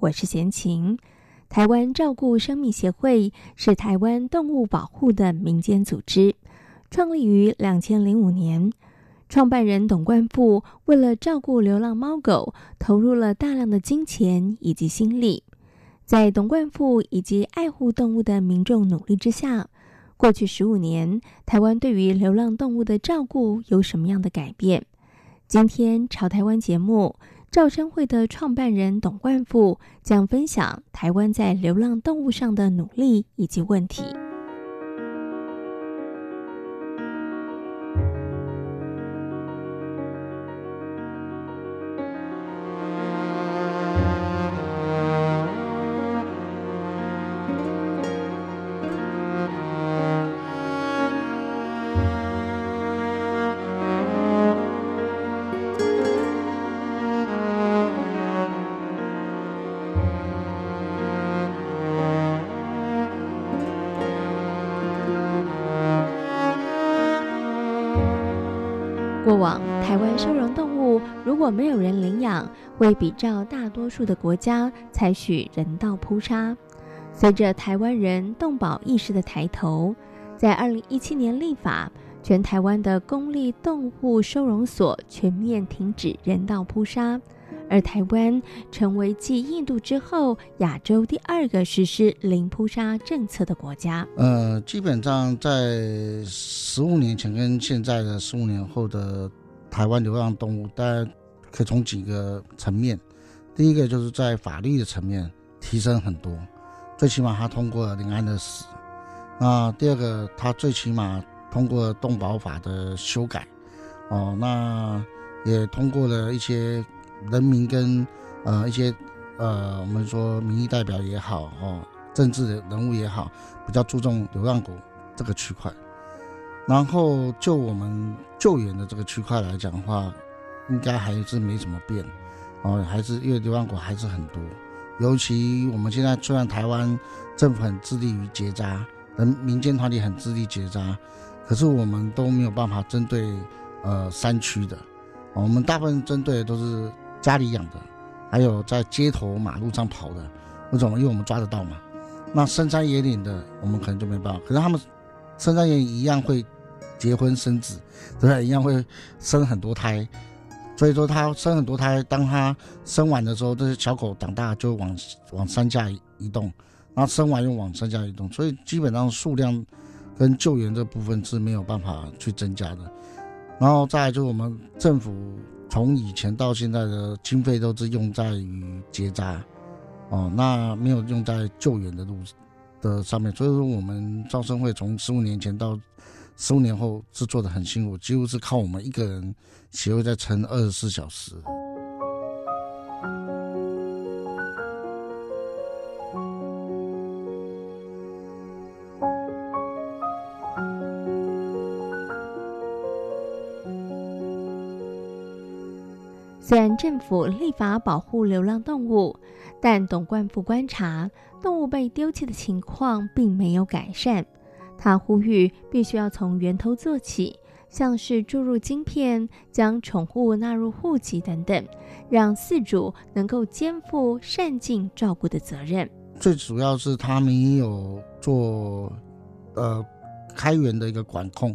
我是闲琴。台湾照顾生命协会是台湾动物保护的民间组织，创立于两千零五年。创办人董冠富为了照顾流浪猫狗，投入了大量的金钱以及心力。在董冠富以及爱护动物的民众努力之下，过去十五年，台湾对于流浪动物的照顾有什么样的改变？今天朝台湾节目，赵生会的创办人董冠富将分享台湾在流浪动物上的努力以及问题。台湾收容动物如果没有人领养，会比照大多数的国家采取人道扑杀。随着台湾人动保意识的抬头，在二零一七年立法，全台湾的公立动物收容所全面停止人道扑杀，而台湾成为继印度之后亚洲第二个实施零扑杀政策的国家。呃，基本上在十五年前跟现在的十五年后的台湾流浪动物，大家可以从几个层面。第一个就是在法律的层面提升很多，最起码他通过了零安的死。那第二个，他最起码通过了动保法的修改，哦，那也通过了一些。人民跟呃一些呃我们说民意代表也好哦，政治人物也好，比较注重流浪狗这个区块。然后就我们救援的这个区块来讲的话，应该还是没什么变哦，还是因为流浪狗还是很多。尤其我们现在虽然台湾政府很致力于结扎，人民间团体很致力结扎，可是我们都没有办法针对呃山区的，我们大部分针对的都是。家里养的，还有在街头马路上跑的，为什么？因为我们抓得到嘛。那深山野岭的，我们可能就没办法。可是他们深山野岭一样会结婚生子，对不对？一样会生很多胎。所以说，他生很多胎，当他生完的时候，这些小狗长大就往往山下移动，然后生完又往山下移动。所以基本上数量跟救援这部分是没有办法去增加的。然后再就是我们政府。从以前到现在的经费都是用在于结扎，哦，那没有用在救援的路上的上面。所以说，我们招生会从十五年前到十五年后是做的很辛苦，几乎是靠我们一个人协会在撑二十四小时。虽然政府立法保护流浪动物，但董冠富观察动物被丢弃的情况并没有改善。他呼吁必须要从源头做起，像是注入晶片、将宠物纳入户籍等等，让饲主能够肩负善尽照顾的责任。最主要是他没有做呃开源的一个管控，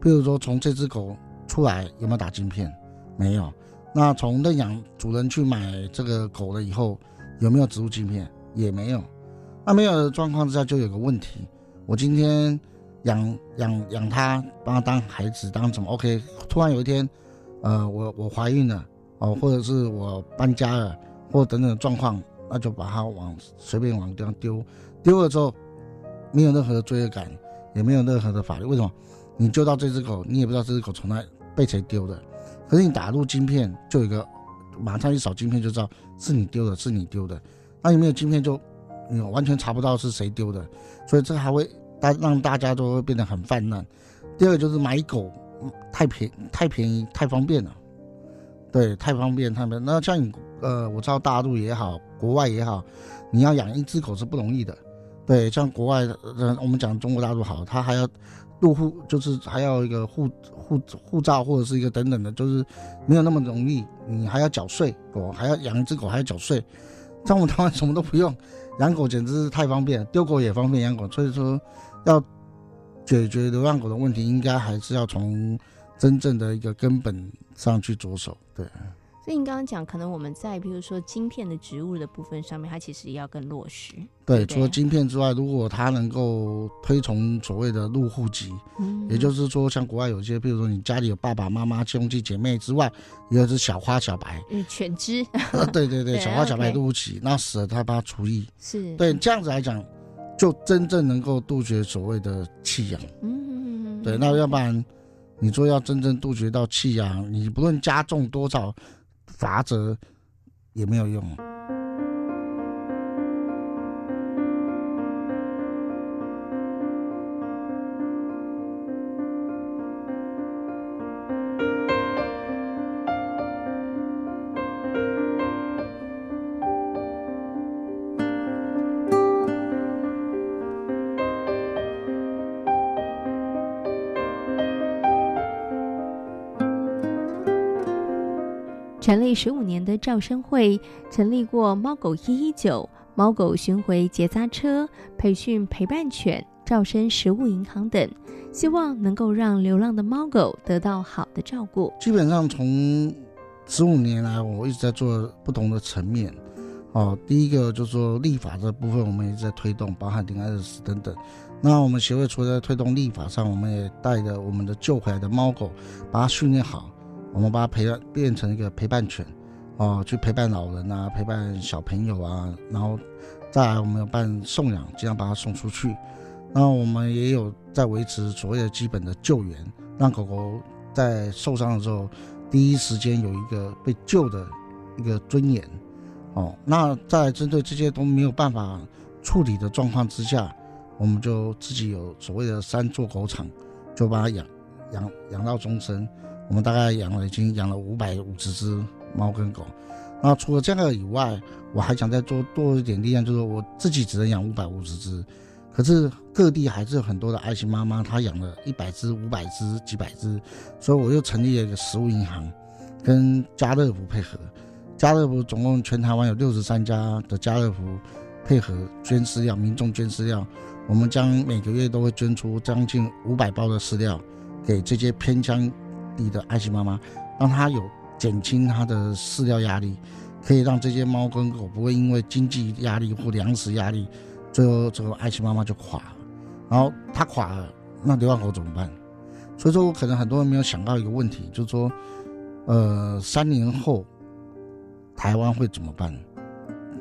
比如说从这只狗出来有没有打晶片，没有。那从认养主人去买这个狗了以后，有没有植入晶片？也没有。那没有的状况之下，就有个问题：我今天养养养它，把它当孩子，当什么？OK。突然有一天，呃，我我怀孕了，哦，或者是我搬家了，或等等状况，那就把它往随便往地方丢。丢了之后，没有任何的罪恶感，也没有任何的法律。为什么？你救到这只狗，你也不知道这只狗从哪被谁丢的。可是你打入晶片，就有一个马上一扫晶片就知道是你丢的，是你丢的。那有没有晶片就，你完全查不到是谁丢的，所以这还会大让大家都会变得很泛滥。第二个就是买狗太便太便宜太方便了，对，太方便太便。那像你呃，我知道大陆也好，国外也好，你要养一只狗是不容易的。对，像国外的，我们讲中国大陆好，他还要入户，就是还要一个护护护照或者是一个等等的，就是没有那么容易。你还要缴税，狗还要养一只狗还要缴税。像我们台湾什么都不用，养狗简直是太方便，丢狗也方便养狗。所以说，要解决流浪狗的问题，应该还是要从真正的一个根本上去着手。对。所以你刚刚讲，可能我们在比如说晶片的植物的部分上面，它其实也要更落实。对，对除了晶片之外，如果它能够推崇所谓的入户籍，嗯，也就是说，像国外有些，比如说你家里有爸爸妈妈、兄弟姐妹之外，有一只小花小白，嗯，犬只，呃，对对 对，小花小白入户籍，那死了他帮他除役，是对这样子来讲，就真正能够杜绝所谓的弃养。嗯，对，那要不然你说要真正杜绝到弃养，你不论加重多少。罚则也没有用。成立十五年的照生会，成立过猫狗一一九、猫狗巡回结扎车、培训陪伴犬、照生食物银行等，希望能够让流浪的猫狗得到好的照顾。基本上从十五年来，我一直在做不同的层面。哦，第一个就是说立法这部分，我们也在推动，包含零安乐死等等。那我们协会除了在推动立法上，我们也带着我们的救回来的猫狗，把它训练好。我们把它培养变成一个陪伴犬，哦，去陪伴老人啊，陪伴小朋友啊，然后再来我们要办送养，尽量把它送出去。然后我们也有在维持所谓的基本的救援，让狗狗在受伤的时候，第一时间有一个被救的一个尊严。哦，那在针对这些都没有办法处理的状况之下，我们就自己有所谓的三座狗场，就把它养养养到终身。我们大概养了，已经养了五百五十只猫跟狗。那除了这个以外，我还想再做多一点力量，就是我自己只能养五百五十只，可是各地还是有很多的爱心妈妈，她养了一百只、五百只、几百只，所以我又成立了一个食物银行，跟家乐福配合。家乐福总共全台湾有六十三家的家乐福配合捐饲料，民众捐饲料，我们将每个月都会捐出将近五百包的饲料给这些偏乡。你的爱心妈妈，让她有减轻她的饲料压力，可以让这些猫跟狗不会因为经济压力或粮食压力，最后这个爱心妈妈就垮了。然后她垮了，那流浪狗怎么办？所以说，我可能很多人没有想到一个问题，就是说，呃，三年后台湾会怎么办？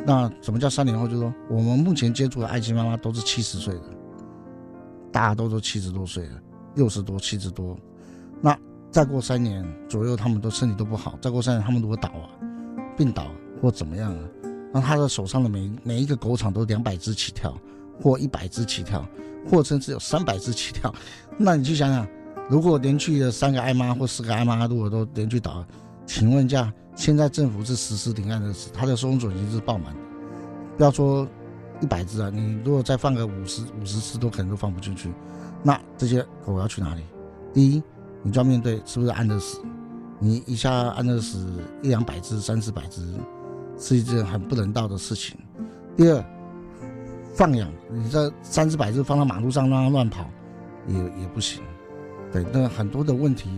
那什么叫三年后？就是说，我们目前接触的爱心妈妈都是七十岁的，大家都都七十多岁了，六十多、七十多，那。再过三年左右，他们都身体都不好。再过三年，他们如果倒啊，病倒或怎么样啊，那他的手上的每每一个狗场都两百只起跳，或一百只起跳，或甚至有三百只起跳。那你去想想，如果连续的三个爱妈或四个爱妈如果都连续倒，请问一下，现在政府是实施零安乐死，他的收容所已经是爆满，不要说一百只啊，你如果再放个五十五十只都可能都放不进去。那这些狗要去哪里？第一。你就要面对是不是安乐死？你一下安乐死一两百只、三四百只，是一件很不人道的事情。第二，放养你这三四百只放到马路上让它乱跑，也也不行。对，那很多的问题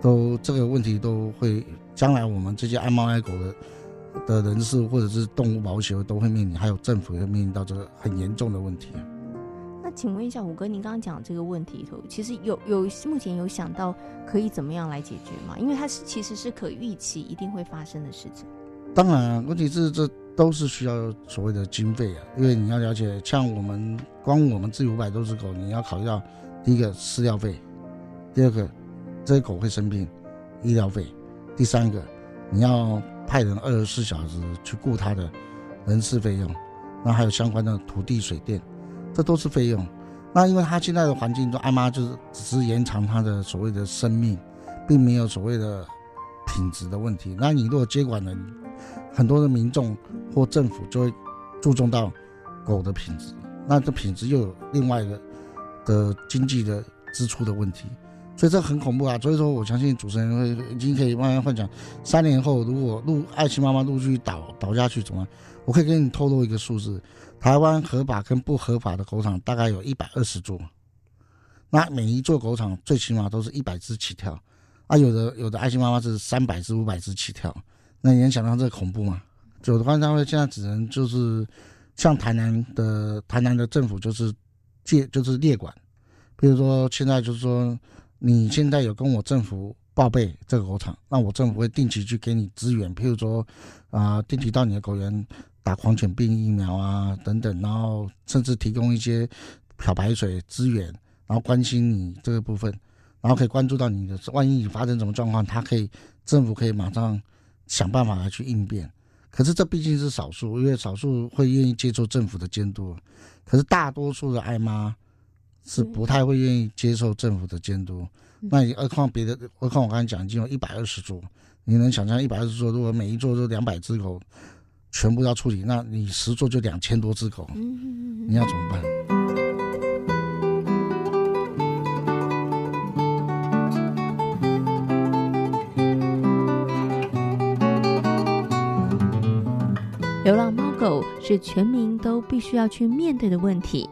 都这个问题都会，将来我们这些爱猫爱狗的的人士或者是动物保护协会都会面临，还有政府也会面临到这个很严重的问题。请问一下，五哥，您刚刚讲这个问题头，其实有有目前有想到可以怎么样来解决吗？因为它是其实是可预期一定会发生的事情。当然，问题是这都是需要所谓的经费啊，因为你要了解，像我们光我们自己五百多只狗，你要考虑到第一个饲料费，第二个这些狗会生病，医疗费，第三个你要派人二十四小时去顾它的人事费用，那还有相关的土地、水电，这都是费用。那因为他现在的环境中，阿妈就是只是延长他的所谓的生命，并没有所谓的品质的问题。那你如果接管了，很多的民众或政府就会注重到狗的品质，那这品质又有另外一个的经济的支出的问题。所以这很恐怖啊！所以说，我相信主持人会已经可以慢慢幻想，三年后如果陆爱心妈妈陆续倒倒下去怎么？我可以给你透露一个数字：台湾合法跟不合法的狗场大概有一百二十座，那每一座狗场最起码都是一百只起跳，啊，有的有的爱心妈妈是三百只、五百只起跳，那你能想象这个恐怖吗？有的话，他会现在只能就是像台南的台南的政府就是借就是列管，比如说现在就是说。你现在有跟我政府报备这个狗场，那我政府会定期去给你支援，譬如说，啊、定期到你的狗园打狂犬病疫苗啊等等，然后甚至提供一些漂白水资源，然后关心你这个部分，然后可以关注到你的，万一你发生什么状况，他可以政府可以马上想办法来去应变。可是这毕竟是少数，因为少数会愿意接受政府的监督，可是大多数的爱妈。是不太会愿意接受政府的监督，那你何况别的，何况我刚才讲已经有一百二十座，你能想象一百二十座，如果每一座都两百只狗，全部要处理，那你十座就两千多只狗，你要怎么办？流浪猫狗是全民都必须要去面对的问题。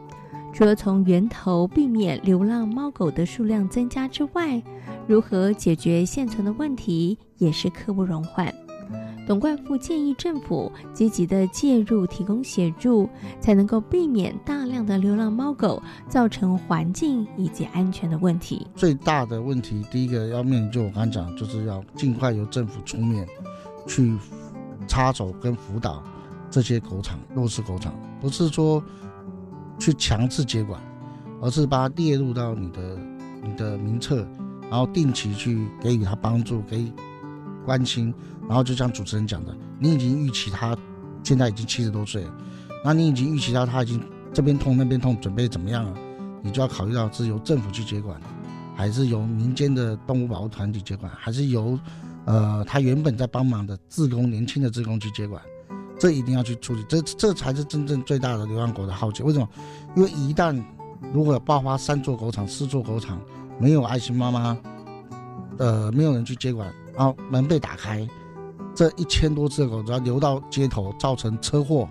除了从源头避免流浪猫狗的数量增加之外，如何解决现存的问题也是刻不容缓。董冠富建议政府积极的介入，提供协助，才能够避免大量的流浪猫狗造成环境以及安全的问题。最大的问题，第一个要面临，就我刚才讲，就是要尽快由政府出面去插手跟辅导这些狗场、弱势狗场，不是说。去强制接管，而是把它列入到你的你的名册，然后定期去给予它帮助，给关心。然后就像主持人讲的，你已经预期他现在已经七十多岁了，那你已经预期到他已经这边痛那边痛，准备怎么样了？你就要考虑到是由政府去接管，还是由民间的动物保护团体接管，还是由呃他原本在帮忙的自工年轻的自工去接管？这一定要去处理，这这才是真正最大的流浪狗的浩劫。为什么？因为一旦如果爆发三座狗场、四座狗场，没有爱心妈妈，呃，没有人去接管，然后门被打开，这一千多只狗只要流到街头，造成车祸、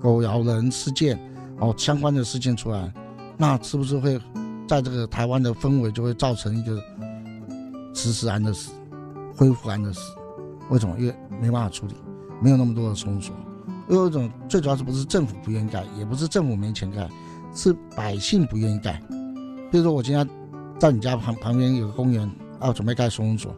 狗咬人事件，哦，相关的事件出来，那是不是会在这个台湾的氛围就会造成一个迟迟安乐死、恢复安乐死？为什么？因为没办法处理。没有那么多的松鼠。又，有一种最主要是不是政府不愿意盖，也不是政府没钱盖，是百姓不愿意盖。比如说我今天在你家旁旁边有个公园，要准备盖收容所，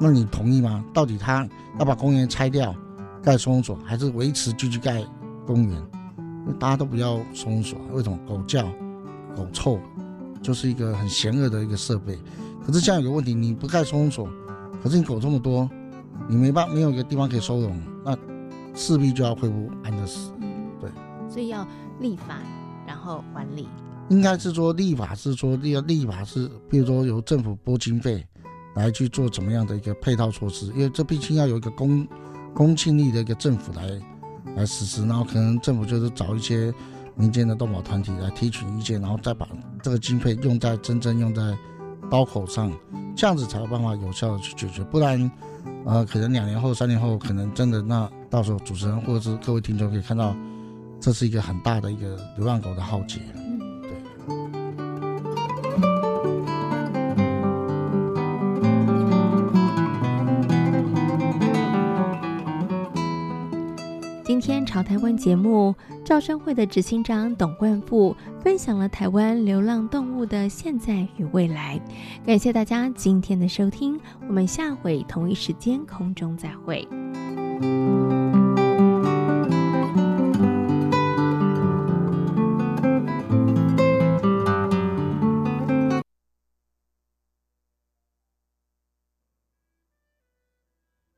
那你同意吗？到底他要把公园拆掉盖收容所，还是维持继续盖公园？因为大家都不要收容所，为什么？狗叫、狗臭，就是一个很邪恶的一个设备。可是这样有个问题，你不盖收容所，可是你狗这么多。你没办没有一个地方可以收容，那势必就要恢复安乐死。对，所以要立法，然后管理。应该是说立法是说立立法是，比如说由政府拨经费来去做怎么样的一个配套措施，因为这毕竟要有一个公公信力的一个政府来来实施，然后可能政府就是找一些民间的动保团体来提取意见，然后再把这个经费用在真正用在刀口上，这样子才有办法有效的去解决，不然。呃，可能两年后、三年后，可能真的那到时候主持人或者是各位听众可以看到，这是一个很大的一个流浪狗的浩劫。今天朝台湾节目，照生会的执行长董冠富分享了台湾流浪动物的现在与未来。感谢大家今天的收听，我们下回同一时间空中再会。